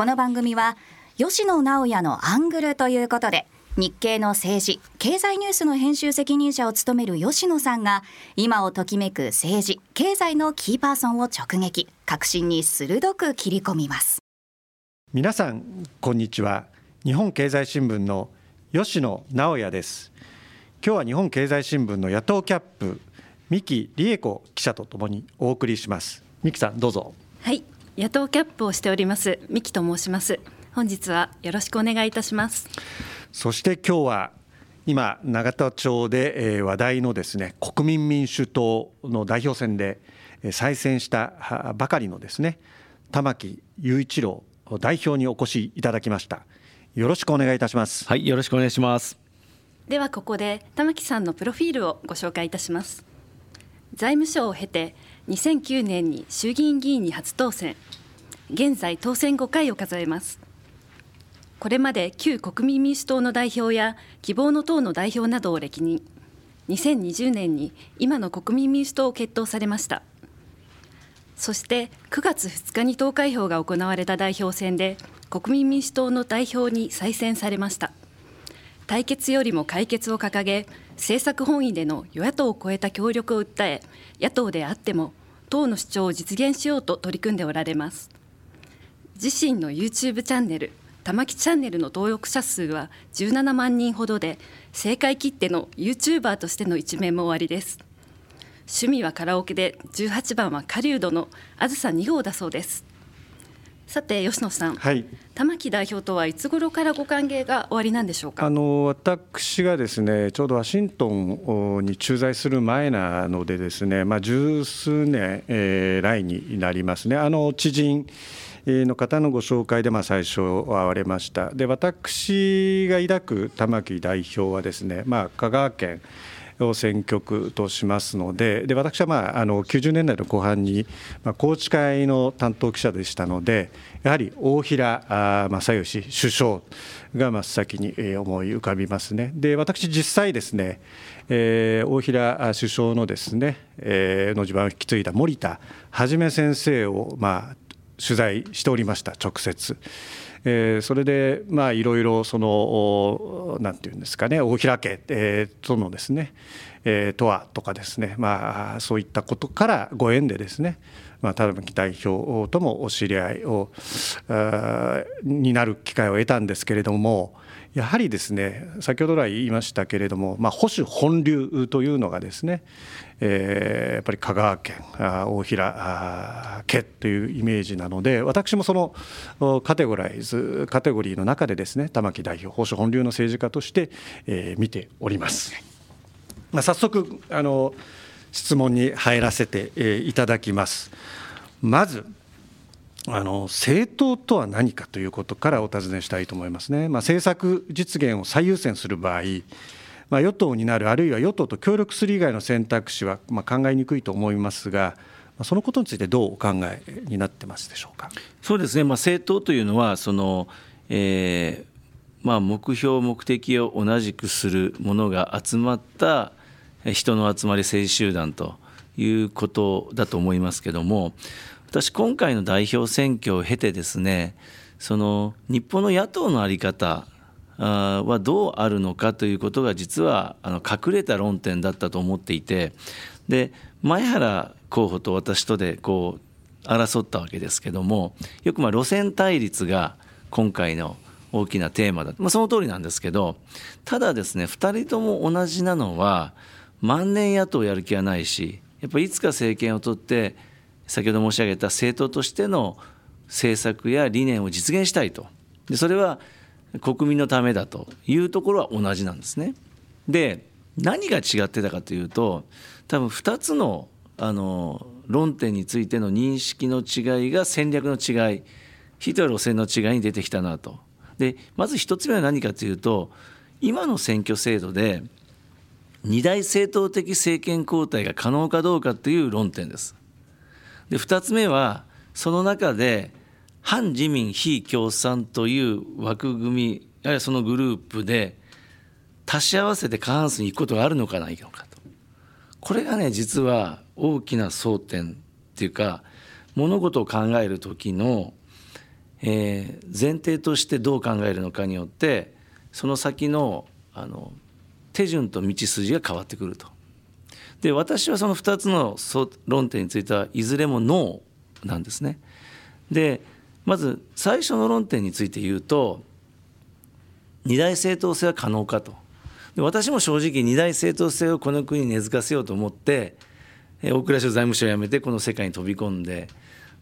この番組は吉野直也のアングルということで日経の政治経済ニュースの編集責任者を務める吉野さんが今をときめく政治経済のキーパーソンを直撃革新に鋭く切り込みます。皆さんこんにちは。日本経済新聞の吉野直也です。今日は日本経済新聞の野党キャップ三木理恵子記者とともにお送りします。三木さんどうぞ。はい野党キャップをしております三木と申します。本日はよろしくお願いいたします。そして今日は今永田町で話題のですね国民民主党の代表選で再選したばかりのですね玉木雄一郎代表にお越しいただきました。よろしくお願いいたします。はいよろしくお願いします。ではここで玉木さんのプロフィールをご紹介いたします。財務省を経て2009年に衆議院議員に初当選。現在当選5回を数えます。これまで旧国民民主党の代表や希望の党の代表などを歴任。2020年に今の国民民主党を決闘されました。そして9月2日に投開票が行われた代表選で国民民主党の代表に再選されました。対決よりも解決を掲げ政策本位での与野党を超えた協力を訴え野党であっても党の主張を実現しようと取り組んでおられます。自身の YouTube チャンネル玉木チャンネルの登録者数は17万人ほどで政界きっての YouTuber としての一面も終わりです。趣味はカラオケで18番は狩人のあずさ2号だそうです。さて吉野さん、はい、玉木代表とはいつ頃からご歓迎が終わりなんでしょうか？あの私がですねちょうどワシントンに駐在する前なのでですね、まあ、十数年、えー、来になりますね。あの知人の方のご紹介でまあ最初会われました。で私が抱く玉木代表はですね、まあ、香川県を選挙区としますのでで私は、まあ、あの90年代の後半に、まあ、宏池会の担当記者でしたのでやはり大平正義首相が真っ先に思い浮かびますね。で私実際ですね、えー、大平首相のですね、えー、の地盤を引き継いだ森田一先生を、まあ、取材しておりました直接。えー、それでまあいろいろそのなんていうんですかね大平家、えー、とのですね、えー、とはとかですねまあそういったことからご縁でですねまあ、田辺代表ともお知り合いをになる機会を得たんですけれどもやはりですね先ほど来言いましたけれども、まあ、保守本流というのがですね、えー、やっぱり香川県大平家というイメージなので私もそのカテゴライズカテゴリーの中でですね玉木代表保守本流の政治家として、えー、見ております。まあ、早速あの質問に入らせていただきます。まずあの政党とは何かということからお尋ねしたいと思いますね、まあ、政策実現を最優先する場合、まあ、与党になる、あるいは与党と協力する以外の選択肢はまあ考えにくいと思いますが、そのことについてどうお考えになってますでしょうか？そうですね、まあ、政党というのはその、えーまあ、目標、目的を同じくするものが集まった人の集まり政治集団ということだと思いますけども、私今回の代表選挙を経てですねその日本の野党の在り方はどうあるのかということが実はあの隠れた論点だったと思っていてで前原候補と私とでこう争ったわけですけどもよくま路線対立が今回の大きなテーマだ、まあ、その通りなんですけどただですね2人とも同じなのは万年野党やる気はないしやっぱりいつか政権を取って先ほど申し上げた政党としての政策や理念を実現したいとでそれは国民のためだというところは同じなんですね。で何が違ってたかというと多分2つのあの論点についての認識の違いが戦略の違いヒトラー路線の違いに出てきたなと。でまず1つ目は何かというと今の選挙制度で二大政党的政権交代が可能かどうかという論点です。で2つ目はその中で反自民非共産という枠組みあるいはそのグループで足し合わせて過半数に行くことがあるのかないのかとこれがね実は大きな争点っていうか物事を考える時の、えー、前提としてどう考えるのかによってその先のあの手順と道筋が変わってくると。で私はその2つの論点についてはいずれもノーなんですね。でまず最初の論点について言うと二大正当性は可能かと。で私も正直二大正当性をこの国に根付かせようと思って大蔵省財務省を辞めてこの世界に飛び込んで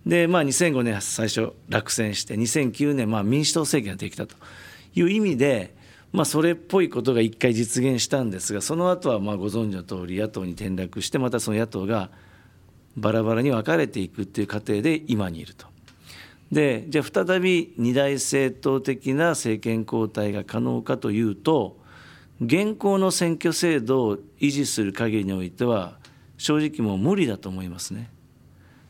で、まあ、2005年最初落選して2009年まあ民主党政権ができたという意味で、まあ、それっぽいことが一回実現したんですがその後はまあご存知の通り野党に転落してまたその野党がバラバラに分かれていくっていう過程で今にいると。でじゃあ再び二大政党的な政権交代が可能かというと現行の選挙制度を維持する限りにおいては正直もう無理だと思いますね。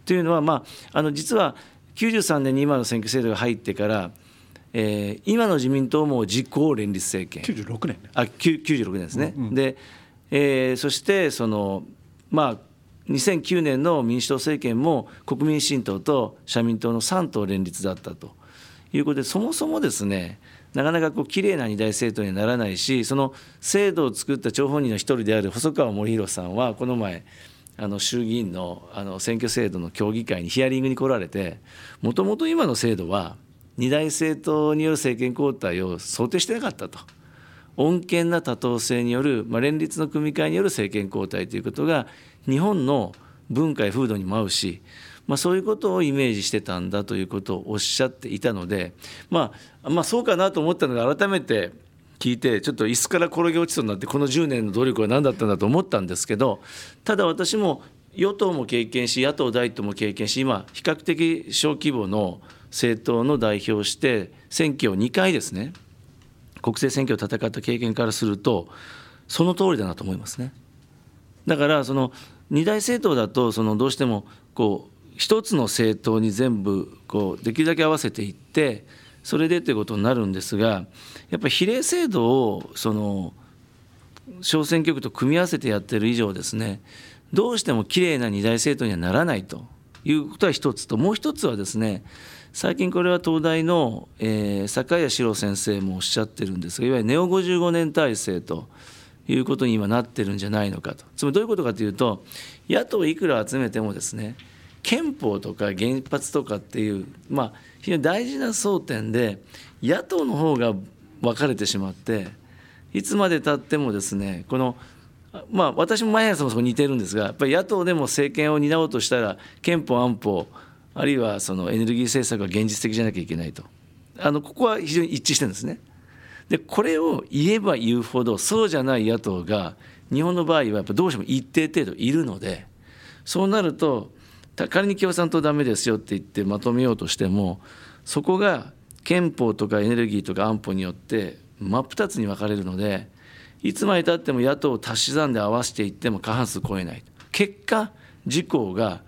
というのは、まあ、あの実は93年に今の選挙制度が入ってから、えー、今の自民党も実行連立政権。96年あ96年ですね、うんうん、で、えー、そしてそのまあ2009年の民主党政権も国民新党と社民党の3党連立だったと。いうことでそもそもですねなかなかこう綺麗な二大政党にはならないしその制度を作った張本人の一人である細川森弘さんはこの前あの衆議院のあの選挙制度の協議会にヒアリングに来られてもともと今の制度は二大政党による政権交代を想定してなかったと。穏健な多党制による、まあ、連立の組み替えによる政権交代ということが日本の文化や風土にも合うしまあ、そういうことをイメージしてたんだということをおっしゃっていたので、まあ、まあそうかなと思ったのが改めて聞いてちょっと椅子から転げ落ちそうになってこの10年の努力は何だったんだと思ったんですけどただ私も与党も経験し野党第一党も経験し今比較的小規模の政党の代表をして選挙を2回ですね国政選挙を戦った経験からするとその通りだなと思いますね。だからその二大政党だとそのどうしてもこう一つの政党に全部こうできるだけ合わせていってそれでということになるんですがやっぱり比例制度をその小選挙区と組み合わせてやってる以上ですねどうしてもきれいな二大政党にはならないということは一つともう一つはですね最近これは東大の、えー、坂谷史郎先生もおっしゃってるんですがいわゆるネオ55年体制ということに今なってるんじゃないのかと。つまりどういうことかというと野党いくら集めてもですね憲法とか原発とかっていう、まあ、非常に大事な争点で野党の方が分かれてしまっていつまでたってもですねこのまあ私も前原さんもそこ似てるんですがやっぱり野党でも政権を担おうとしたら憲法安保あるいはそのエネルギー政策が現実的じゃなきゃいけないとあのここは非常に一致してるんですね。でこれを言えば言うほどそうじゃない野党が日本の場合はやっぱどうしても一定程度いるのでそうなると仮に共産党ダメですよって言ってまとめようとしてもそこが憲法とかエネルギーとか安保によって真っ二つに分かれるのでいつまでたっても野党を足し算で合わせていっても過半数超えない結果自公が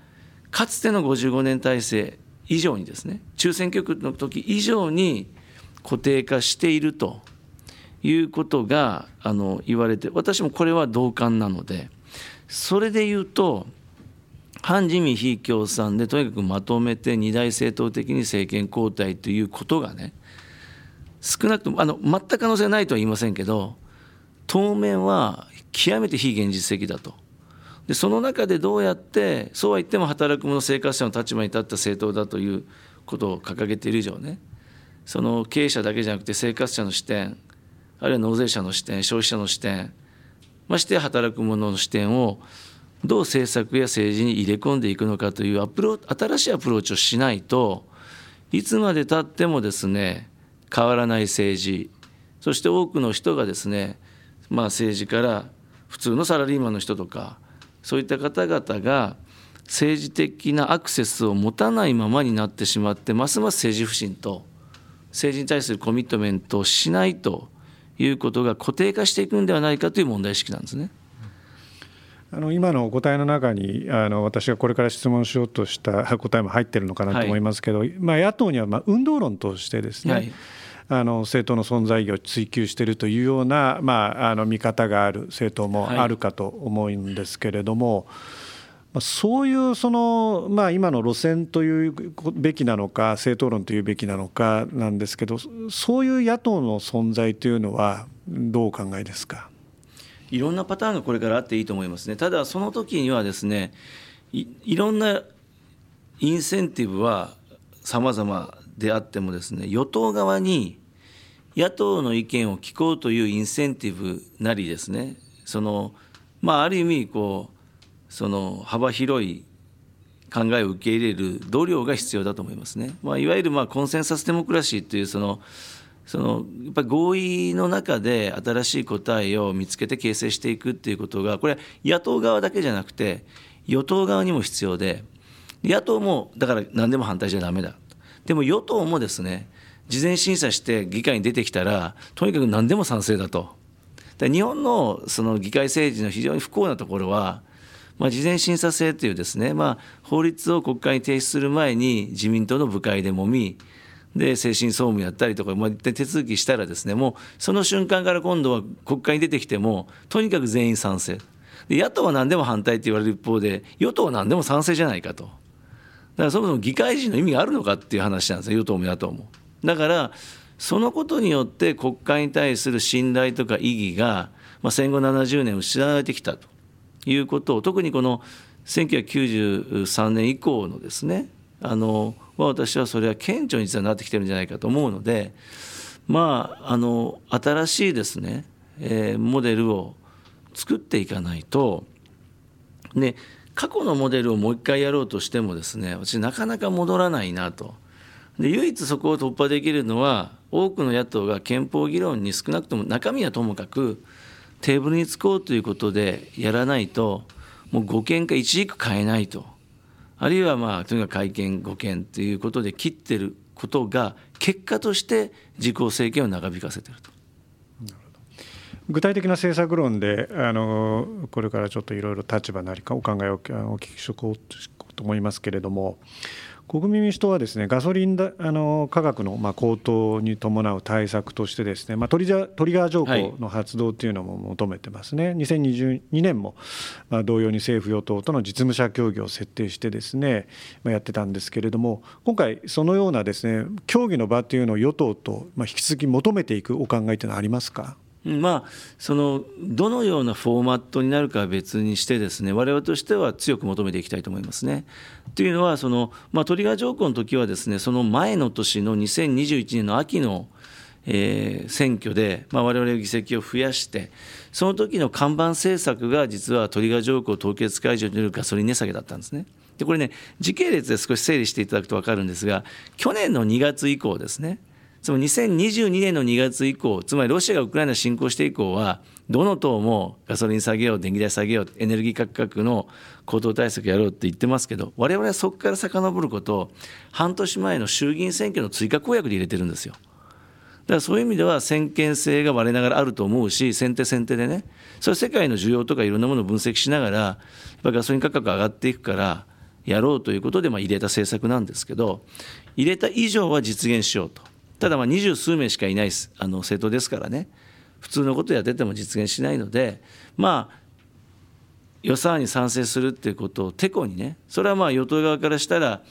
かつての55年体制以上にですね中選挙区の時以上に固定化しているということがあの言われて私もこれは同感なのでそれで言うと反自民非共産でとにかくまとめて二大政党的に政権交代ということがね少なくともあの全く可能性ないとは言いませんけど当面は極めて非現実的だと。でその中でどうやってそうは言っても働く者生活者の立場に立った政党だということを掲げている以上ねその経営者だけじゃなくて生活者の視点あるいは納税者の視点消費者の視点まして働く者の視点をどう政策や政治に入れ込んでいくのかというアプロ新しいアプローチをしないといつまでたってもですね変わらない政治そして多くの人がですねまあ政治から普通のサラリーマンの人とかそういった方々が政治的なアクセスを持たないままになってしまってますます政治不信と政治に対するコミットメントをしないということが固定化していくんではないかという問題意識なんですね。あの今のお答えの中にあの私がこれから質問しようとした答えも入ってるのかなと思いますけど、はい、まあ、野党にはまあ運動論としてですね、はい、あの政党の存在意義を追求しているというような、まあ、あの見方がある政党もあるかと思うんですけれども、はい、そういうその、まあ、今の路線というべきなのか政党論というべきなのかなんですけどそういう野党の存在というのはどうお考えですか？いろんなパターンがこれからあっていいと思いますね。ただその時にはですねいいろんなインセンティブは様々であってもですね与党側に野党の意見を聞こうというインセンティブなりですねそのまあある意味こうその幅広い考えを受け入れる度量が必要だと思いますね。まあ、いわゆるまあコンセンサスデモクラシーというそのそのやっぱり合意の中で新しい答えを見つけて形成していくっていうことがこれ野党側だけじゃなくて与党側にも必要で野党もだから何でも反対じゃダメだでも与党もですね事前審査して議会に出てきたらとにかく何でも賛成だと。日本のその議会政治の非常に不幸なところは、まあ、事前審査制というですね、まあ、法律を国会に提出する前に自民党の部会でもみで精神総務やったりとか、まあ、手続きしたらですねもうその瞬間から今度は国会に出てきてもとにかく全員賛成で野党は何でも反対って言われる一方で与党は何でも賛成じゃないかと。だからそもそも議会人の意味があるのかっていう話なんですよ与党も野党も。だからそのことによって国会に対する信頼とか意義が、まあ、戦後70年失われてきたということを特にこの1993年以降のですねあの私はそれは顕著に実はなってきてるんじゃないかと思うのでまああの新しいですね、えー、モデルを作っていかないとね過去のモデルをもう一回やろうとしてもですね私なかなか戻らないなと。で唯一そこを突破できるのは多くの野党が憲法議論に少なくとも中身はともかくテーブルにつこうということでやらないともう護憲か一軸変えないとあるいはまあとにかく改憲護憲ということで切ってることが結果として自公政権を長引かせてると。具体的な政策論であのこれからちょっといろいろ立場なりかお考えをお聞きしこうと思いますけれども国民民主党はですねガソリンだあの価格のまあ高騰に伴う対策としてですね、まあ、トリトリガー条項の発動というのも求めてますね、はい、2022年もまあ同様に政府与党との実務者協議を設定してですね、まあ、やってたんですけれども今回そのようなですね協議の場というのを与党とまあ引き続き求めていくお考えというのはありますか？まあ、そのどのようなフォーマットになるかは別にしてですね我々としては強く求めていきたいと思いますね。というのはその、まあ、トリガー条項の時はですねその前の年の2021年の秋の、えー、選挙で、まあ、我々議席を増やしてその時の看板政策が実はトリガー条項凍結解除によるガソリン値下げだったんですね。でこれね時系列で少し整理していただくと分かるんですが去年の2月以降ですねつまり2022年の2月以降、つまりロシアがウクライナ侵攻して以降は、どの党もガソリン下げよう、電気代下げよう、エネルギー価格の高騰対策やろうって言ってますけど、我々はそこから遡ることを、半年前の衆議院選挙の追加公約で入れてるんですよ。だからそういう意味では先見性が我ながらあると思うし、先手先手でね、それ世界の需要とかいろんなものを分析しながら、やっぱガソリン価格上がっていくから、やろうということでまあ入れた政策なんですけど、入れた以上は実現しようと。ただまあ二十数名しかいないあの政党ですからね。普通のことやってても実現しないのでまあ予算に賛成するっていうことをてこにねそれはまあ与党側からしたら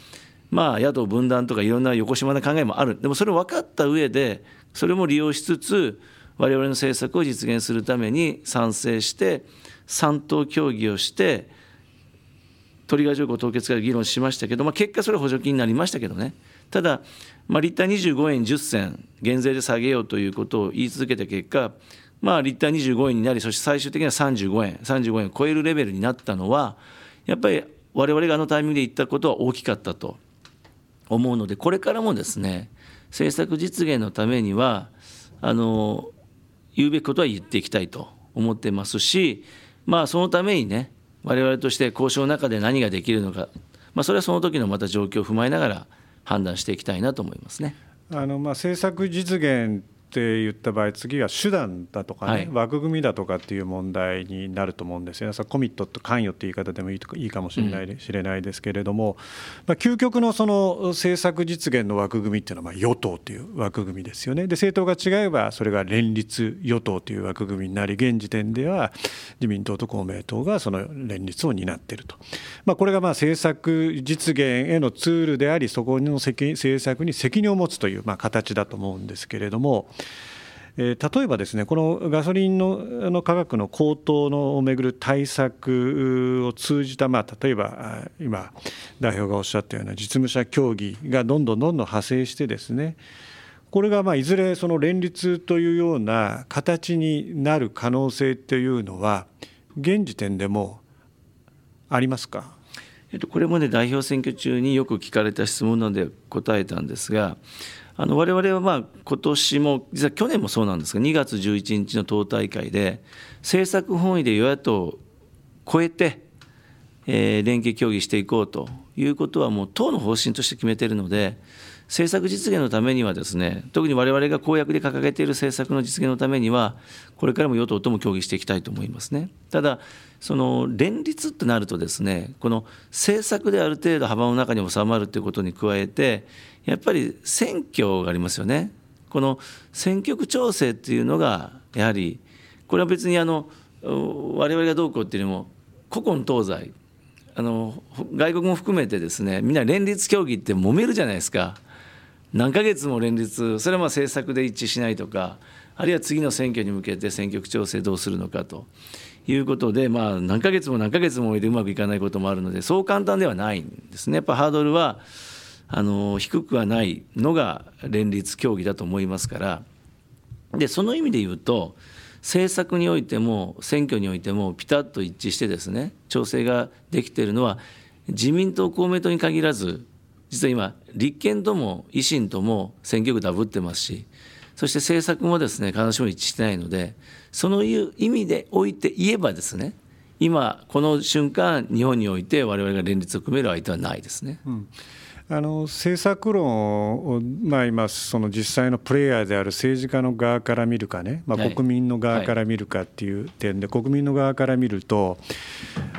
まあ野党分断とかいろんな横島な考えもある。でもそれを分かった上でそれも利用しつつ我々の政策を実現するために賛成して3党協議をしてトリガー条項凍結から議論しましたけど、まあ、結果それは補助金になりましたけどね。ただまあ、リッター25円10銭減税で下げようということを言い続けた結果、まあ、リッター25円になりそして最終的には35円35円を超えるレベルになったのはやっぱり我々があのタイミングで言ったことは大きかったと思うのでこれからもですね政策実現のためにはあの言うべきことは言っていきたいと思ってますしまあそのためにね我々として交渉の中で何ができるのか、まあ、それはその時のまた状況を踏まえながら判断していきたいなと思いますね。あのまあ政策実現って言った場合次は手段だとかね、はい、枠組みだとかっていう問題になると思うんですよね。コミットと関与って言い方でもいいといいかもしれない,、しれないですけれども、まあ、究極のその政策実現の枠組みっていうのはまあ与党という枠組みですよね。で政党が違えばそれが連立与党という枠組みになり現時点では自民党と公明党がその連立を担っていると、まあ、これがまあ政策実現へのツールでありそこの政策に責任を持つというまあ形だと思うんですけれども。例えばですねこのガソリンのの価格の高騰のをめぐる対策を通じた、まあ、例えば今代表がおっしゃったような実務者協議がどんどんどんどん派生してですねこれがまあいずれその連立というような形になる可能性というのは現時点でもありますか？えっと、これもね代表選挙中によく聞かれた質問なので答えたんですがあの我々はまあ今年も実は去年もそうなんですが2月11日の党大会で政策本位で与野党を超えて、えー、連携協議していこうということはもう党の方針として決めているので政策実現のためにはですね特に我々が公約で掲げている政策の実現のためにはこれからも与党とも協議していきたいと思いますね。ただその連立ってなるとですねこの政策である程度幅の中に収まるということに加えてやっぱり選挙がありますよね。この選挙区調整っていうのがやはりこれは別にあの我々がどうこうっていうよりも古今東西あの外国も含めてですねみんな連立協議って揉めるじゃないですか何ヶ月も連立それはまあ政策で一致しないとかあるいは次の選挙に向けて選挙区調整どうするのかということで、まあ、何ヶ月も何ヶ月もでうまくいかないこともあるのでそう簡単ではないんですね。やっぱハードルはあの低くはないのが連立協議だと思いますからでその意味で言うと政策においても選挙においてもピタッと一致してですね調整ができているのは自民党公明党に限らず実は今立憲とも維新とも選挙区ダブってますしそして政策もですね必ずしも一致してないのでそのいう意味でおいて言えばですね今この瞬間日本において我々が連立を組める相手はないですね。うんあの政策論を、まあ、今その実際のプレイヤーである政治家の側から見るかね、まあ、国民の側から見るかっていう点で、国民の側から見ると、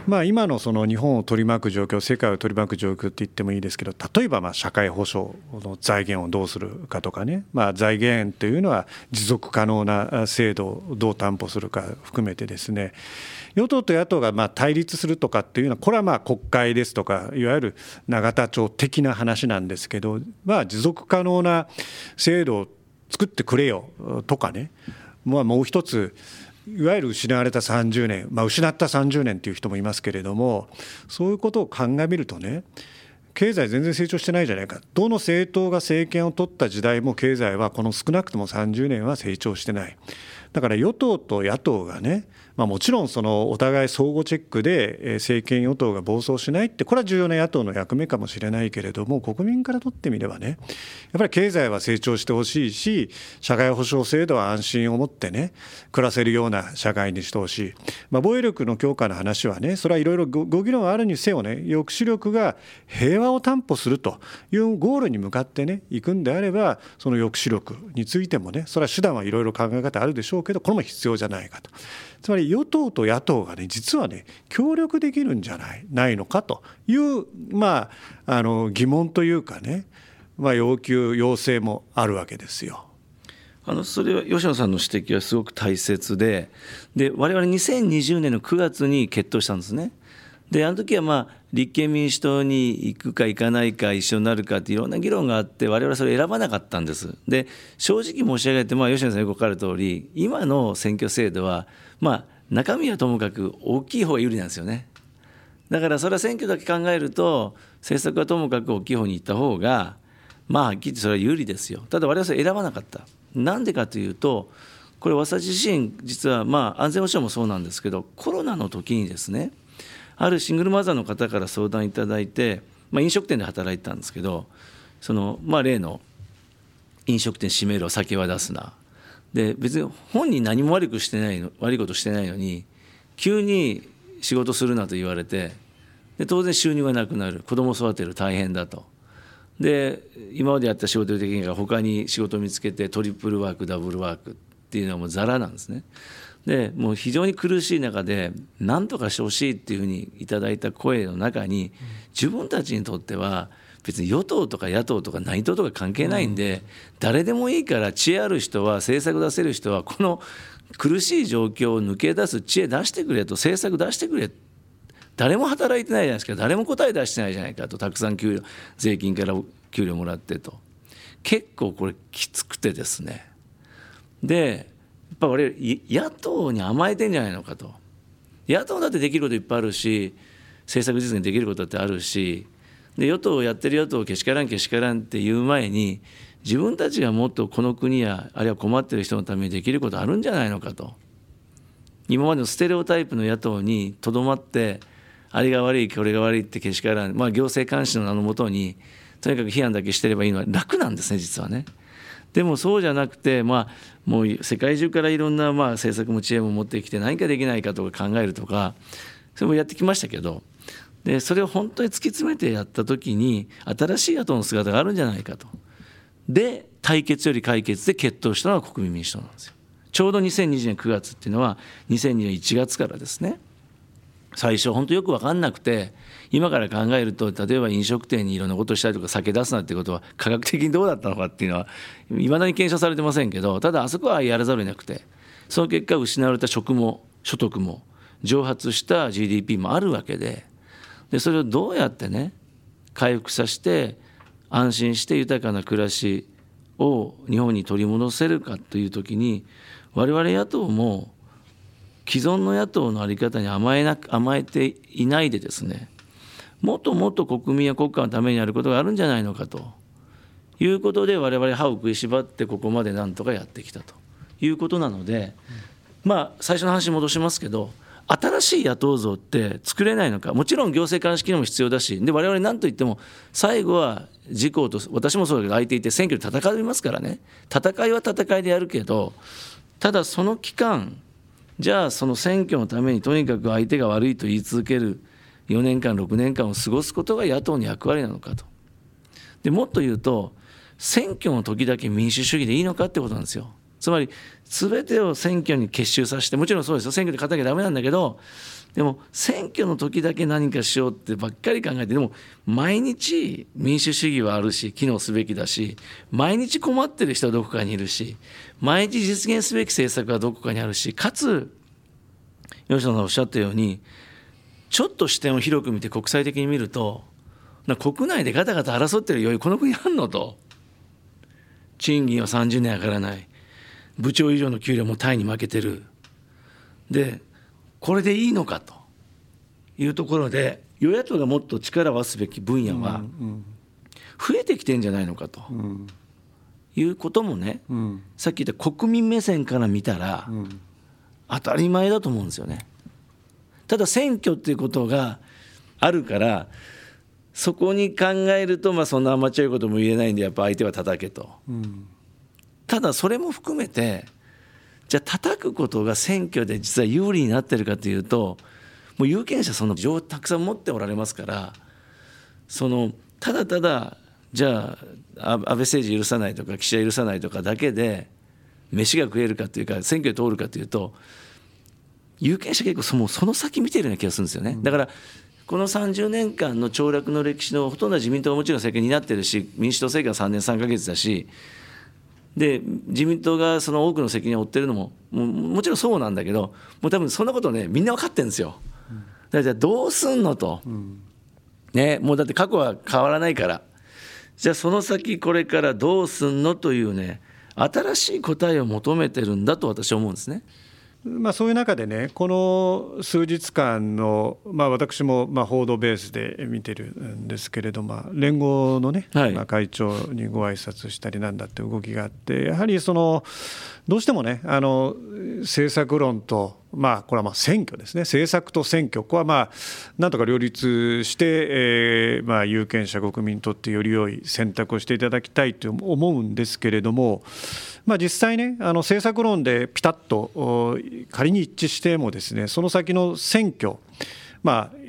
まあ、今のその日本を取り巻く状況世界を取り巻く状況って言ってもいいですけど例えばまあ社会保障の財源をどうするかとかね、まあ、財源というのは持続可能な制度をどう担保するか含めてですね与党と野党がま対立するとかっていうのはこれはまあ国会ですとかいわゆる永田町的な話なんですけど、まあ、持続可能な制度を作ってくれよとかね、まあ、もう一ついわゆる失われた30年、まあ、失った30年っていう人もいますけれどもそういうことを鑑みるとね経済全然成長してないじゃないか。どの政党が政権を取った時代も経済はこの少なくとも30年は成長してない。だから与党と野党がねまあ、もちろんそのお互い相互チェックで政権与党が暴走しないってこれは重要な野党の役目かもしれないけれども国民からとってみればねやっぱり経済は成長してほしいし社会保障制度は安心を持ってね暮らせるような社会にしてほしい、まあ、防衛力の強化の話はねそれはいろいろご議論あるにせよね抑止力が平和を担保するというゴールに向かってね行くんであればその抑止力についてもねそれは手段はいろいろ考え方あるでしょうけどこれも必要じゃないかと。つまり与党と野党がね実はね協力できるんじゃないないのかというまああの疑問というかね、まあ、要求要請もあるわけですよ。あのそれは吉野さんの指摘はすごく大切でで我々2020年の9月に決闘したんですね。であの時はまあ立憲民主党に行くか行かないか一緒になるかっていろんな議論があって我々はそれを選ばなかったんです。で正直申し上げて、まあ、吉野さんよく分かる通り今の選挙制度はまあ中身はともかく大きい方が有利なんですよね。だからそれは選挙だけ考えると政策はともかく大きい方に行った方がまあはっきり言ってそれは有利ですよ。ただ我々は選ばなかった。なんでかというとこれ私自身実はまあ安全保障もそうなんですけどコロナの時にですねあるシングルマザーの方から相談いただいて、まあ、飲食店で働いてたんですけどそのまあ例の飲食店閉めろ酒は出すなで別に本人何も悪くしてないの悪いことしてないのに急に仕事するなと言われてで当然収入がなくなる子供育てる大変だとで今までやった仕事的には他に仕事を見つけてトリプルワークダブルワークっていうのはもうザラなんですね。でもう非常に苦しい中で何とかしてほしいっていうふうにいただいた声の中に自分たちにとっては別に与党とか野党とか内党とか関係ないんで、誰でもいいから知恵ある人は政策出せる人はこの苦しい状況を抜け出す知恵出してくれと政策出してくれ。誰も働いてないじゃないですか。誰も答え出してないじゃないかとたくさん給料税金から給料もらってと。結構これきつくてですね。でやっぱ我々野党に甘えてんじゃないのかと。野党だってできることいっぱいあるし政策実現できることだってあるしで与党をやってる与党をけしからんけしからんって言う前に自分たちがもっとこの国やあるいは困ってる人のためにできることあるんじゃないのかと今までのステレオタイプの野党にとどまってあれが悪いこれが悪いってけしからん、まあ、行政監視の名のもとにとにかく批判だけしてればいいのは楽なんですね実はね。でもそうじゃなくて、まあ、もう世界中からいろんなまあ政策も知恵も持ってきて何かできないかとか考えるとかそれもやってきましたけどでそれを本当に突き詰めてやった時に新しい野党の姿があるんじゃないかと。で対決より解決で決闘したのが国民民主党なんですよ。ちょうど2020年9月っていうのは2002年1月からですね最初本当よく分かんなくて今から考えると例えば飲食店にいろんなことしたりとか酒出すなってことは科学的にどうだったのかっていうのはいまだに検証されてませんけどただあそこはやらざるを得なくてその結果失われた職も所得も蒸発した GDP もあるわけででそれをどうやってね回復させて安心して豊かな暮らしを日本に取り戻せるかという時に我々野党も既存の野党の在り方に甘えなく甘えていないでですねもっともっと国民や国家のためにやることがあるんじゃないのかということで我々歯を食いしばってここまでなんとかやってきたということなので、まあ最初の話に戻しますけど新しい野党像って作れないのか。もちろん行政監視機能も必要だし。で我々何と言っても最後は自公と私もそうだけど相手いて選挙で戦いますからね。戦いは戦いでやるけどただその期間じゃあその選挙のためにとにかく相手が悪いと言い続ける4年間6年間を過ごすことが野党の役割なのかと。でもっと言うと選挙の時だけ民主主義でいいのかってことなんですよ。つまり全てを選挙に結集させてもちろんそうですよ。選挙で勝たなきゃダメなんだけどでも選挙の時だけ何かしようってばっかり考えてでも毎日民主主義はあるし機能すべきだし毎日困ってる人はどこかにいるし毎日実現すべき政策はどこかにあるしかつ吉野さんがおっしゃったようにちょっと視点を広く見て国際的に見ると国内でガタガタ争ってる余裕この国あんのと。賃金は30年上がらない。部長以上の給料もタイに負けてる。でこれでいいのかと。いうところで与野党がもっと力を合わすべき分野は増えてきてんじゃないのかと、いうこともね、さっき言った国民目線から見たら当たり前だと思うんですよね。ただ選挙っていうことがあるからそこに考えるとまあそんな甘っちょいことも言えないんでやっぱ相手は叩けと。うんただそれも含めてじゃあ叩くことが選挙で実は有利になってるかというともう有権者その情報たくさん持っておられますからそのただただじゃあ安倍政治許さないとか岸田許さないとかだけで飯が食えるかというか選挙通るかというと有権者結構そのその先見てるような気がするんですよね。だからこの30年間の凋落の歴史のほとんどは自民党はもちろん政権になってるし民主党政権は3年3か月だしで自民党がその多くの責任を負ってるのもももちろんそうなんだけどもう多分そんなことねみんな分かってるんですよ。だじゃあどうすんのと、ね、もうだって過去は変わらないからじゃあその先これからどうすんのというね新しい答えを求めてるんだと私は思うんですね。まあ、そういう中でね、この数日間の、まあ、私もまあ報道ベースで見てるんですけれども、連合のね、はい、まあ、会長にご挨拶したりなんだって動きがあって、やはりそのどうしてもね、あの政策論と、まあ、これはまあ選挙ですね、政策と選挙、ここはまあなんとか両立して、えー、まあ有権者、国民にとってより良い選択をしていただきたいと思うんですけれども、まあ、実際ね、あの政策論でピタッと仮に一致しても、ですねその先の選挙、まあ、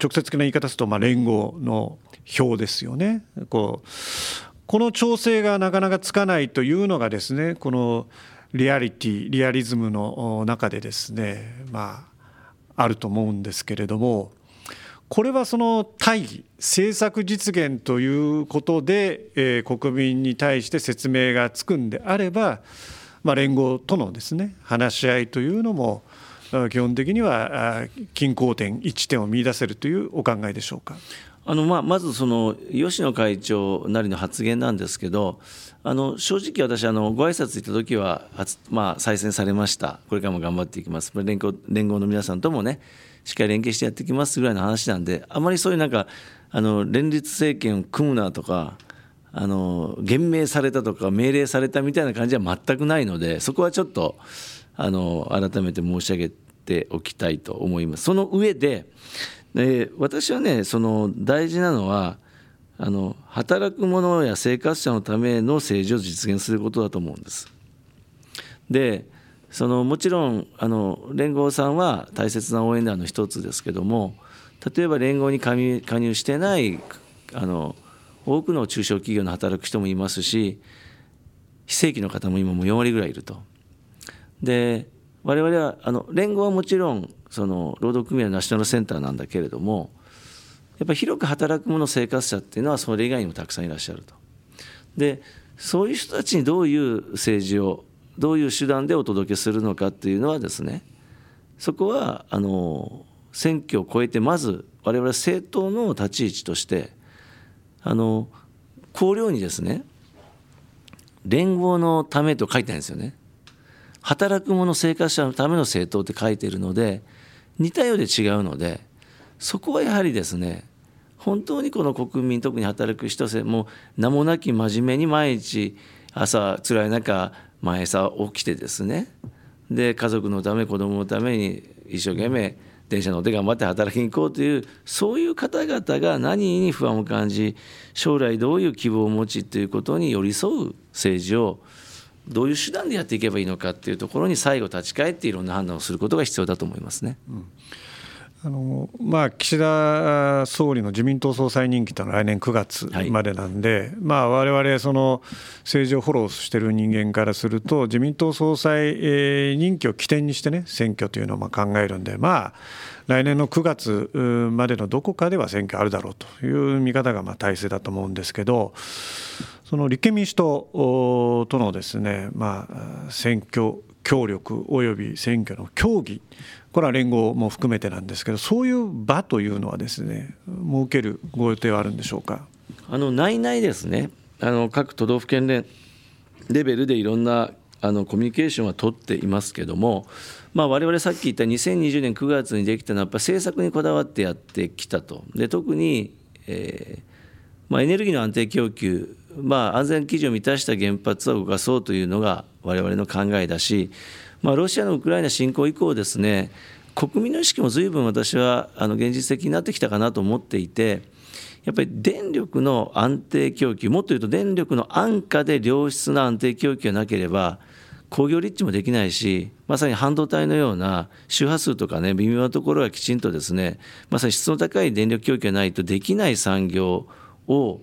直接的な言い方すると、まあ、連合の表ですよね。こうこの調整がなかなかつかないというのがですねこのリアリティリアリズムの中でですねまああると思うんですけれどもこれはその大義政策実現ということで、えー、国民に対して説明がつくんであれば、まあ、連合とのですね話し合いというのも基本的には均衡点一致点を見出せるというお考えでしょうか。あのまあ、まずその吉野会長なりの発言なんですけどあの正直私あのご挨拶行った時は、まあ、再選されましたこれからも頑張っていきます連合連合の皆さんともねしっかり連携してやっていきますぐらいの話なんであまりそういうなんかあの連立政権を組むなとかあの言命されたとか命令されたみたいな感じは全くないのでそこはちょっとあの改めて申し上げておきたいと思います。その上でで私はねその大事なのはあの働く者や生活者のための政治を実現することだと思うんです。でそのもちろんあの連合さんは大切な応援団の一つですけども例えば連合に加入加入してないあの多くの中小企業の働く人もいますし非正規の方も今も4割ぐらいいると。で我々はあの連合はもちろんその労働組合のナショナルセンターなんだけれどもやっぱり広く働く者生活者っていうのはそれ以外にもたくさんいらっしゃると。でそういう人たちにどういう政治をどういう手段でお届けするのかっていうのはですねそこはあの選挙を超えてまず我々政党の立ち位置としてあの綱領にですね連合のためと書いてあるんですよね。働く者生活者のための政党って書いているので似たようで違うのでそこはやはりですね本当にこの国民特に働く人もう名もなき真面目に毎日朝辛い中毎朝起きてですねで家族のため子供のために一生懸命電車乗って頑張って働きに行こうというそういう方々が何に不安を感じ将来どういう希望を持ちということに寄り添う政治をどういう手段でやっていけばいいのかっていうところに最後立ち返っていろんな判断をすることが必要だと思いますね。うんあのまあ、岸田総理の自民党総裁任期というのは来年9月までなんで、はい。まあ、我々その政治をフォローしている人間からすると、自民党総裁任期を起点にしてね、選挙というのをまあ考えるんで、まあ、来年の9月までのどこかでは選挙あるだろうという見方がまあ大勢だと思うんですけど、その立憲民主党とのですね、まあ、選挙協力および選挙の協議これは連合も含めてなんですけどそういう場というのはですね設けるご予定はあるんでしょうか？あの内々ですね。あの各都道府県連レベルでいろんなあのコミュニケーションは取っていますけども、まあ、我々さっき言った2020年9月にできたのはやっぱ政策にこだわってやってきたと。で特に、えーまあ、エネルギーの安定供給、まあ、安全基準を満たした原発を動かそうというのが我々の考えだしまあ、ロシアのウクライナ侵攻以降ですね国民の意識も随分私はあの現実的になってきたかなと思っていてやっぱり電力の安定供給もっと言うと電力の安価で良質な安定供給がなければ工業立地もできないしまさに半導体のような周波数とかね微妙なところはきちんとですねまさに質の高い電力供給がないとできない産業を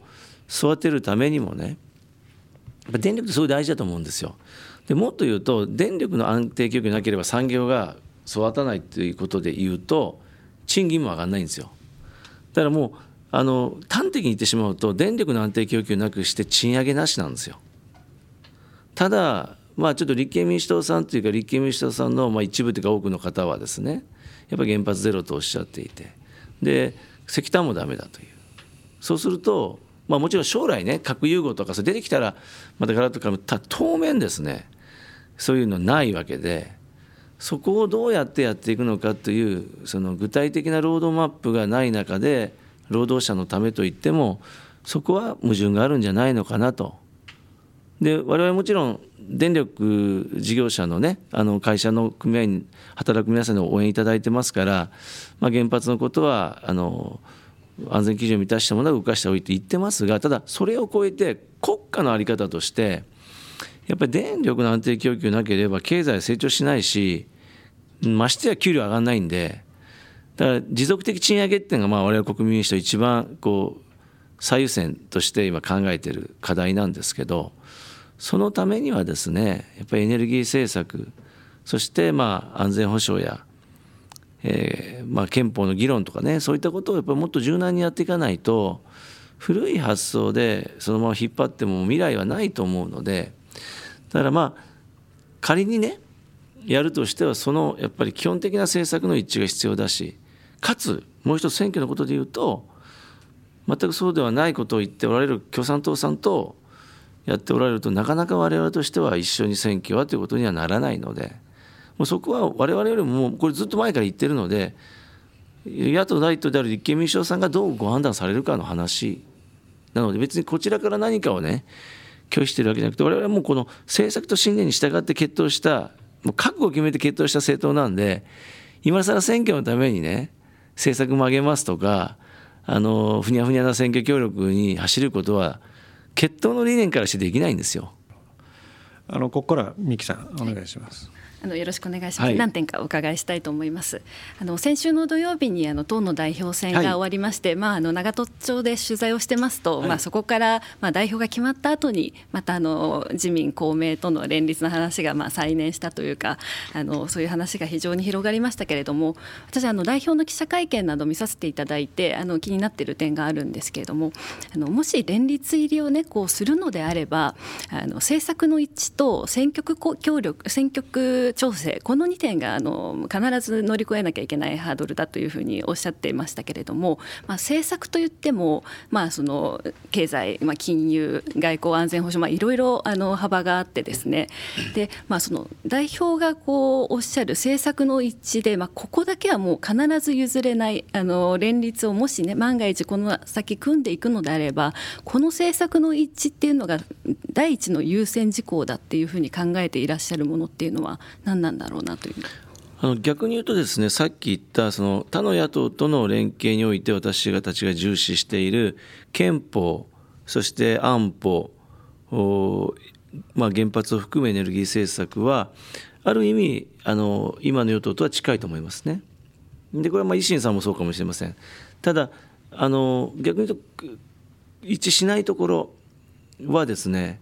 育てるためにもねやっぱ電力ってすごい大事だと思うんですよ。でもっと言うと電力の安定供給なければ産業が育たないということで言うと賃金も上がらないんですよ。だからもうあの端的に言ってしまうと電力の安定供給なくして賃上げなしなんですよ。ただまあちょっと立憲民主党さんというか立憲民主党さんのまあ一部というか多くの方はですねやっぱ原発ゼロとおっしゃっていてで石炭もダメだというそうするとまあもちろん将来ね核融合とかそれ出てきたらまたガラッと変わる当面ですねそういうのないわけでそこをどうやってやっていくのかというその具体的なロードマップがない中で労働者のためといってもそこは矛盾があるんじゃないのかなと。で我々もちろん電力事業者のねあの会社の組合に働く皆さんに応援いただいてますから、まあ、原発のことはあの安全基準を満たしたものは動かしておいて言ってますがただそれを超えて国家の在り方としてやっぱり電力の安定供給なければ経済は成長しないしましてや給料上がらないんでだから持続的賃上げっていうのがまあ我々国民民主党一番こう最優先として今考えている課題なんですけどそのためにはですねやっぱりエネルギー政策そしてまあ安全保障や、えー、まあ憲法の議論とかねそういったことをやっぱりもっと柔軟にやっていかないと古い発想でそのまま引っ張っても未来はないと思うのでだからまあ仮にねやるとしてはそのやっぱり基本的な政策の一致が必要だしかつもう一つ選挙のことで言うと全くそうではないことを言っておられる共産党さんとやっておられるとなかなか我々としては一緒に選挙はということにはならないのでもうそこは我々よりもこれずっと前から言ってるので野党第一党である立憲民主党さんがどうご判断されるかの話なので別にこちらから何かをね拒否してるわけじゃなくて我々はもうこの政策と信念に従って決闘したもう覚悟を決めて決闘した政党なんで今更選挙のためにね政策曲げますとかあのふにゃふにゃな選挙協力に走ることは決闘の理念からしてできないんですよ。あのここから三木さんお願いします。あのよろしくお願いします、はい、何点かお伺いしたいと思います。あの先週の土曜日にあの党の代表選が終わりまして、はい、まああの長門町で取材をしてますと、はい、まあそこからまあ代表が決まった後にまたあの自民公明との連立の話がまあ再燃したというかあのそういう話が非常に広がりましたけれども私あの代表の記者会見など見させていただいてあの気になっている点があるんですけれどもあのもし連立入りをねこうするのであればあの政策の一致と選挙区協力選挙区調整この2点があの必ず乗り越えなきゃいけないハードルだというふうにおっしゃっていましたけれども、まあ、政策といっても、まあ、その経済、まあ、金融外交安全保障、まあ、いろいろあの幅があってですね。で、まあ、その代表がこうおっしゃる政策の一致で、まあ、ここだけはもう必ず譲れないあの連立をもしね万が一この先組んでいくのであればこの政策の一致っていうのが第一の優先事項だっていうふうに考えていらっしゃるものっていうのは何なんだろうなという。あの逆に言うとですねさっき言ったその他の野党との連携において私たちが重視している憲法そして安保まあ、原発を含むエネルギー政策はある意味あの今の与党とは近いと思いますね。でこれはまあ維新さんもそうかもしれません。ただあの逆に言うと一致しないところはですね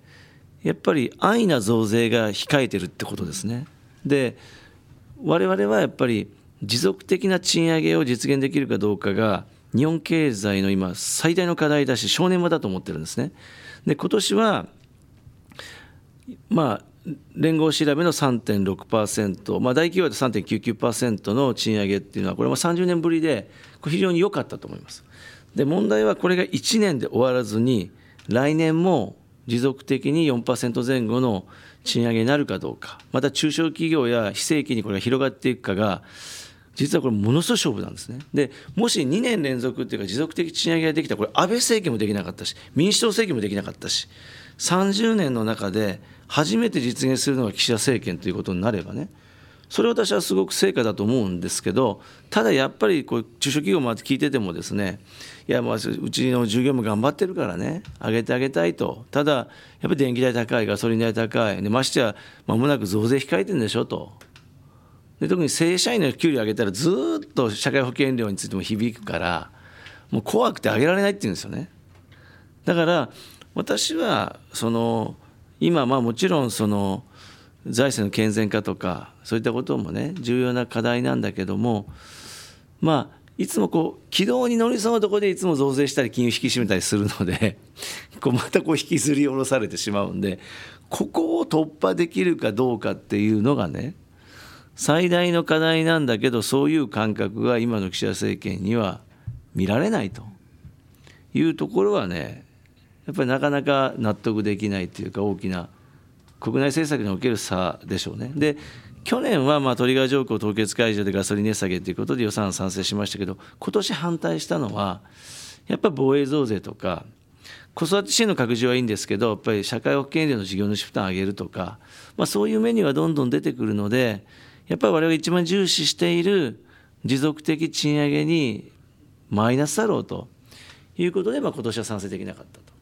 やっぱり安易な増税が控えてるってことですね。で我々はやっぱり持続的な賃上げを実現できるかどうかが日本経済の今最大の課題だし正念場だと思ってるんですね。で今年はまあ連合調べの3.6%、まあ、大企業で3.99%の賃上げっていうのはこれも30年ぶりで非常に良かったと思います。で問題はこれが1年で終わらずに来年も持続的に4%前後の賃上げになるかどうか、また中小企業や非正規にこれが広がっていくかが、実はこれ、ものすごい勝負なんですね。で、もし2年連続っていうか、持続的賃上げができたら、これ、安倍政権もできなかったし、民主党政権もできなかったし、30年の中で初めて実現するのが岸田政権ということになればね、それ私はすごく成果だと思うんですけど、ただやっぱりこう中小企業も聞いててもですね、いや、まあ、うちの従業員も頑張ってるからね、上げてあげたいと、ただ、やっぱり電気代高い、ガソリン代高い、でましてや、まもなく増税控えてるんでしょと。で特に正社員の給料上げたらずっと社会保険料についても響くからもう怖くて上げられないって言うんですよね。だから私はその今まあもちろんその財政の健全化とかそういったこともね重要な課題なんだけどもまあいつもこう軌道に乗りそうなところでいつも増税したり金融引き締めたりするので こうまたこう引きずり下ろされてしまうんでここを突破できるかどうかっていうのがね最大の課題なんだけどそういう感覚が今の岸田政権には見られないと。いうところはねやっぱりなかなか納得できないというか大きな国内政策における差でしょうね。で去年はまあトリガー条項凍結解除でガソリン値下げということで予算賛成しましたけど今年反対したのはやっぱり防衛増税とか子育て支援の拡充はいいんですけどやっぱり社会保険料の事業主負担を上げるとか、まあ、そういうメニューはどんどん出てくるのでやっぱり我々が一番重視している持続的賃上げにマイナスだろうということで、まあ、今年は賛成できなかったと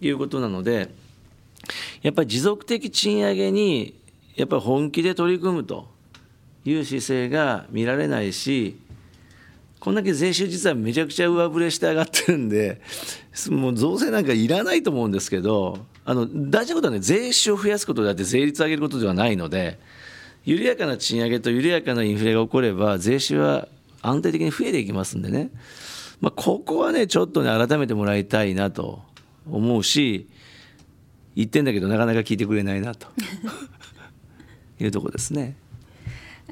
いうことなのでやっぱり持続的賃上げにやっぱり本気で取り組むという姿勢が見られないしこんだけ税収実はめちゃくちゃ上振れして上がってるんでもう増税なんかいらないと思うんですけどあの大事なことはね。税収を増やすことであって税率を上げることではないので緩やかな賃上げと緩やかなインフレが起これば税収は安定的に増えていきますんでね、まあ、ここはねちょっとね改めてもらいたいなと思うし言ってんだけどなかなか聞いてくれないなと いうとこですね。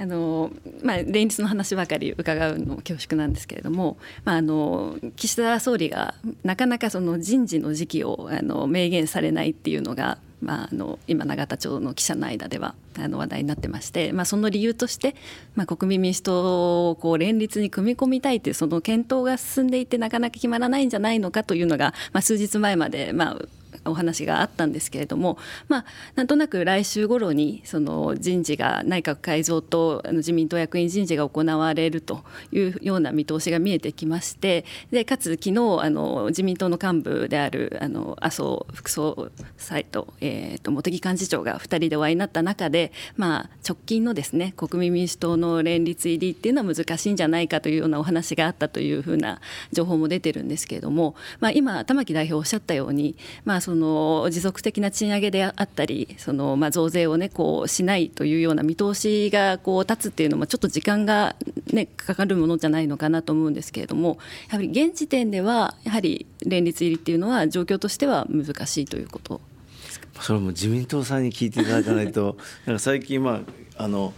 あのまあ、連日の話ばかり伺うの恐縮なんですけれども、まあ、あの岸田総理がなかなかその人事の時期をあの明言されないっていうのが、まあ、あの今永田町の記者の間ではあの話題になってまして、まあ、その理由として、まあ、国民民主党をこう連立に組み込みたいというその検討が進んでいてなかなか決まらないんじゃないのかというのが、まあ、数日前まで、まあ、お話があったんですけれども、まあ、なんとなく来週頃にその人事が内閣改造と自民党役員人事が行われるというような見通しが見えてきましてでかつ昨日あの自民党の幹部であるあの麻生副総裁と,、えーと、茂木幹事長が2人でお会いになった中で、まあ、直近のですね国民民主党の連立入りっていうのは難しいんじゃないかというようなお話があったというふうな情報も出てるんですけれども、まあ、今玉木代表おっしゃったように、まあ、そのの持続的な賃上げであったりその、まあ、増税を、ね、こうしないというような見通しがこう立つっていうのもちょっと時間が、ね、かかるものじゃないのかなと思うんですけれどもやはり現時点ではやはり連立入りっていうのは状況としては難しいということ。それも自民党さんに聞いていただかないと なんか最近、まああの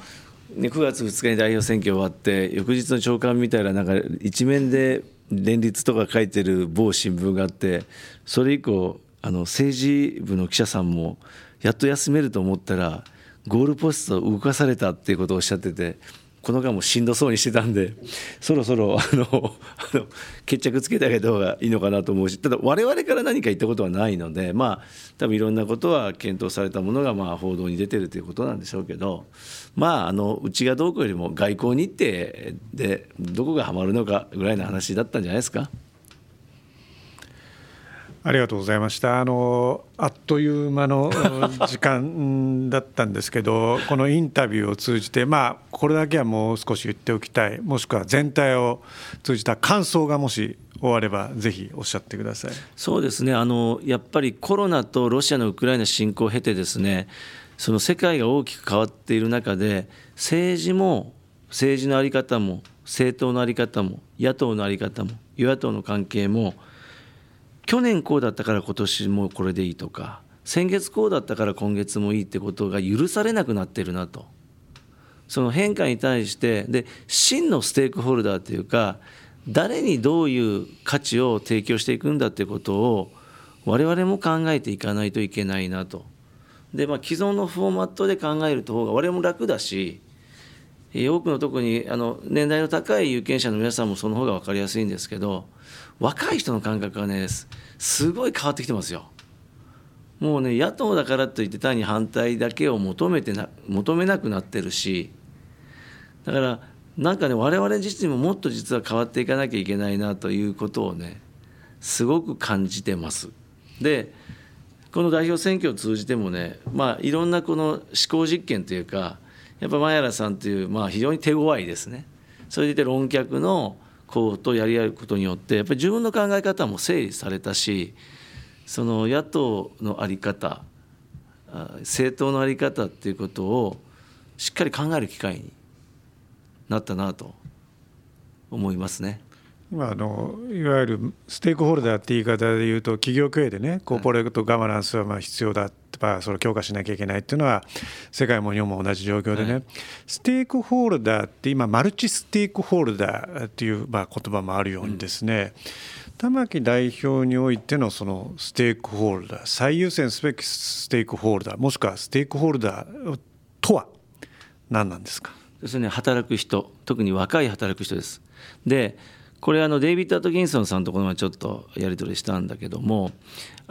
ね、9月2日に代表選挙終わって翌日の朝刊見たらなんか一面で連立とか書いてる某新聞があってそれ以降あの政治部の記者さんもやっと休めると思ったらゴールポストを動かされたっていうことをおっしゃっててこの間もしんどそうにしてたんでそろそろあのあの決着つけてあげた方がいいのかなと思うしただ我々から何か言ったことはないのでまあ多分いろんなことは検討されたものがまあ報道に出てるということなんでしょうけどまああのうちがどうこうよりも外交日程でどこがはまるのかぐらいの話だったんじゃないですか？ありがとうございました。あのあっという間の 時間だったんですけど、このインタビューを通じて、まあこれだけはもう少し言っておきたい、もしくは全体を通じた感想がもし終わればぜひおっしゃってください。そうですね。あのやっぱりコロナとロシアのウクライナ侵攻を経てですね、その世界が大きく変わっている中で、政治も政治の在り方も政党の在り方も野党の在り方も与野党の関係も去年こうだったから今年もこれでいいとか先月こうだったから今月もいいってことが許されなくなってるなとその変化に対してで真のステークホルダーというか誰にどういう価値を提供していくんだってことを我々も考えていかないといけないなと。でまあ、既存のフォーマットで考えると方が我々も楽だし多くの特にあの年代の高い有権者の皆さんもその方が分かりやすいんですけど若い人の感覚がねすごい変わってきてますよ。もうね野党だからといって単に反対だけを求めてな求めなくなってるしだからなんかね我々自身ももっと実は変わっていかなきゃいけないなということをねすごく感じてます。でこの代表選挙を通じてもねまあいろんなこの思考実験というかやっぱ前原さんという、まあ、非常に手強いですねそれでいて論客のこうとやり合うことによってやっぱり自分の考え方も整理されたしその野党の在り方政党の在り方っていうことをしっかり考える機会になったなと思いますね。今あのいわゆるステークホルダーって言い方で言うと企業経営でねコーポレートガバナンスはまあ必要だあそれを強化しなきゃいけないっていうのは世界も日本も同じ状況でね、はい、ステークホルダーって今マルチステークホルダーっていうまあ言葉もあるようにですね、うん、玉木代表においてのそのステークホルダー最優先すべきステークホルダーもしくはステークホルダーとは何なんですか？ですね働く人特に若い働く人です。でこれあのデイビッド・アトキンソンさんとこの前ちょっとやり取りしたんだけども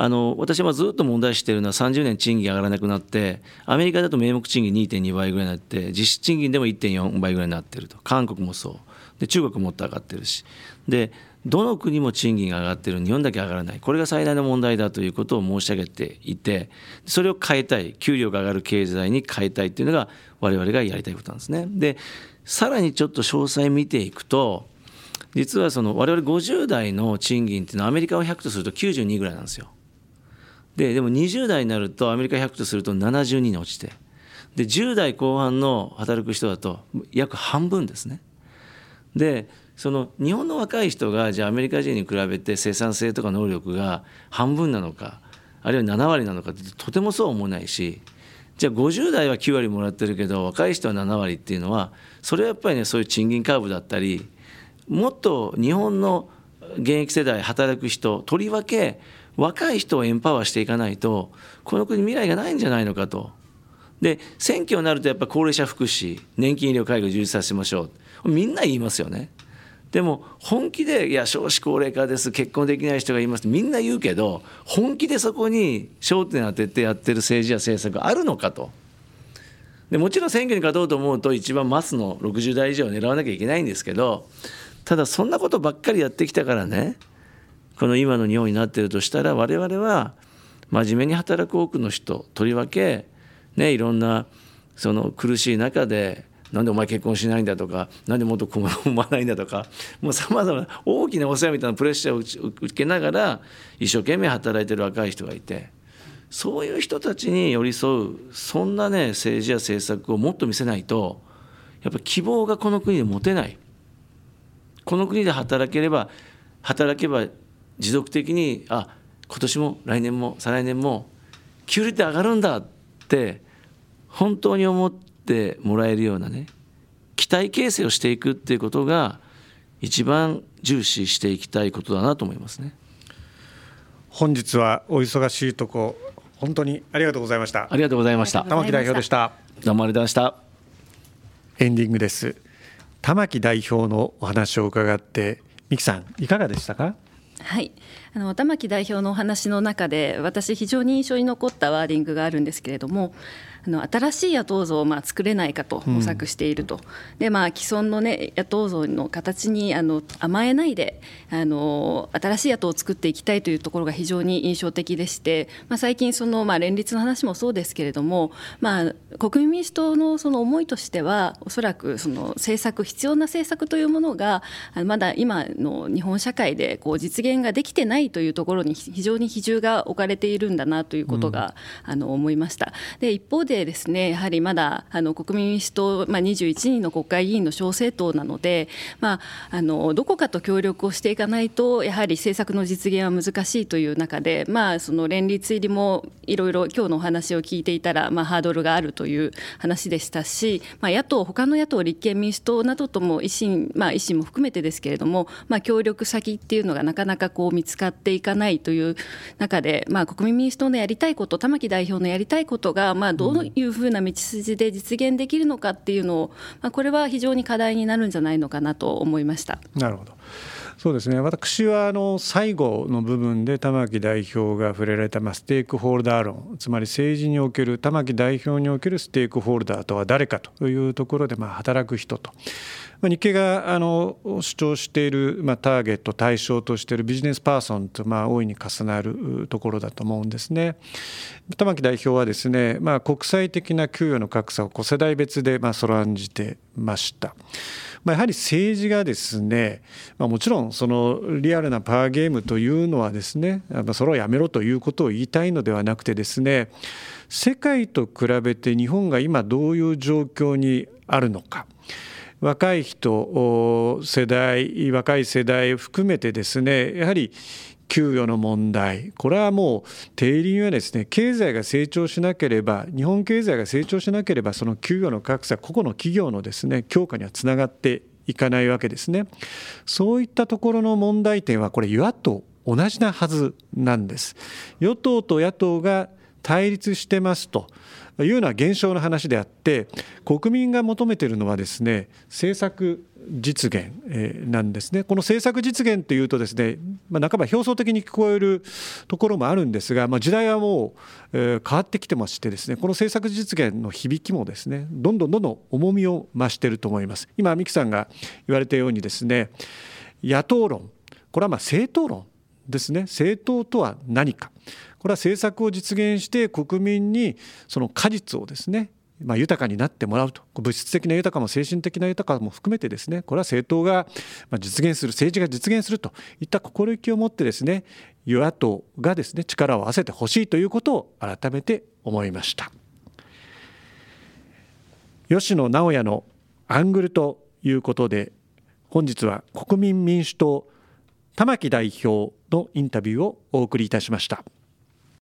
あの私はずっと問題しているのは30年賃金上がらなくなってアメリカだと名目賃金2.2倍ぐらいになって実質賃金でも1.4倍ぐらいになってると。韓国もそう。で中国もっと上がってるし。でどの国も賃金が上がってる日本だけ上がらない。これが最大の問題だということを申し上げていてそれを変えたい。給料が上がる経済に変えたいっていうのが我々がやりたいことなんですね。でさらにちょっと詳細見ていくと実はその我々50代の賃金っていうのはアメリカを100とすると92ぐらいなんですよ。ででも20代になるとアメリカ100とすると72に落ちてで10代後半の働く人だと約半分ですね。でその日本の若い人がじゃあアメリカ人に比べて生産性とか能力が半分なのかあるいは7割なのかってとてもそう思わないしじゃあ50代は9割もらってるけど若い人は7割っていうのはそれはやっぱりねそういう賃金カーブだったりもっと日本の現役世代働く人とりわけ若い人をエンパワーしていかないとこの国未来がないんじゃないのかと。で選挙になるとやっぱ高齢者福祉年金医療介護充実させましょうみんな言いますよね。でも本気で「いや少子高齢化です結婚できない人がいます」みんな言うけど本気でそこに焦点当ててやってる政治や政策あるのかと。でもちろん選挙に勝とうと思うと一番マスの60代以上を狙わなきゃいけないんですけどただそんなことばっかりやってきたからねこの今の日本になっているとしたら我々は真面目に働く多くの人とりわけねいろんなその苦しい中でなんでお前結婚しないんだとかなんでもっと子供産まないんだとかもうさまざまな大きなお世話みたいなプレッシャーを受けながら一生懸命働いてる若い人がいてそういう人たちに寄り添うそんなね政治や政策をもっと見せないとやっぱ希望がこの国で持てない。この国で働ければ働けば持続的にあ今年も来年も再来年も給料って上がるんだって本当に思ってもらえるようなね期待形成をしていくっていうことが一番重視していきたいことだなと思いますね。本日はお忙しいとこ本当にありがとうございました。ありがとうございました。玉木代表でした。どうもありがとうございました。エンディングです。玉木代表のお話を伺って三木さんいかがでしたか？はい。あの玉木代表のお話の中で私非常に印象に残ったワーディングがあるんですけれどもあの新しい野党像をまあ作れないかと模索していると、うん、でまあ、既存の、ね、野党像の形にあの甘えないであの新しい野党を作っていきたいというところが非常に印象的でして、まあ、最近その、まあ、連立の話もそうですけれども、まあ、国民民主党のその思いとしてはおそらくその政策必要な政策というものがまだ今の日本社会でこう実現ができてないというところに非常に比重が置かれているんだなということが、うん、あの思いました。で一方でですねやはりまだあの国民民主党、まあ、21人の国会議員の小政党なので、まあ、あのどこかと協力をしていかないとやはり政策の実現は難しいという中で、まあ、その連立入りもいろいろ今日のお話を聞いていたら、まあ、ハードルがあるという話でしたし、まあ、野党他の野党立憲民主党などとも維新,、まあ、維新も含めてですけれども、まあ、協力先っていうのがなかなかこう見つかっていかないという中で、まあ、国民民主党のやりたいこと玉木代表のやりたいことが、まあ、どういうふうな道筋で実現できるのかっていうのを、まあ、これは非常に課題になるんじゃないのかなと思いました。なるほどそうですね私はあの最後の部分で玉木代表が触れられた、まあ、ステークホルダー論つまり政治における玉木代表におけるステークホルダーとは誰かというところで、まあ、働く人と。日経があの主張している、まあ、ターゲット対象としているビジネスパーソンと、まあ、大いに重なるところだと思うんですね。玉木代表はですね、まあ、国際的な給与の格差を世代別でまあそらんじてました。まあ、やはり政治がですね、まあ、もちろんそのリアルなパワーゲームというのはですねそれをやめろということを言いたいのではなくてですね世界と比べて日本が今どういう状況にあるのか。若い人世代若い世代含めてですねやはり給与の問題これはもう定理はですね経済が成長しなければ日本経済が成長しなければその給与の格差個々の企業のですね強化にはつながっていかないわけですね。そういったところの問題点はこれ与野党同じなはずなんです。与党と野党が対立してますと。いうのは現象の話であって国民が求めているのはですね政策実現なんですね。この政策実現というとですね、まあ、半ば表層的に聞こえるところもあるんですが、まあ、時代はもう変わってきてましてですねこの政策実現の響きもですねどんどんどんどん重みを増していると思います。今三木さんが言われたようにですね野党論これはま政党論ですね。政党とは何か。これは政策を実現して国民にその果実をですねまあ、豊かになってもらうと物質的な豊かも精神的な豊かも含めてですねこれは政党が実現する政治が実現するといった心意気を持ってですね与野党がですね力を合わせてほしいということを改めて思いました吉野直也のアングルということで本日は国民民主党玉木代表のインタビューをお送りいたしました。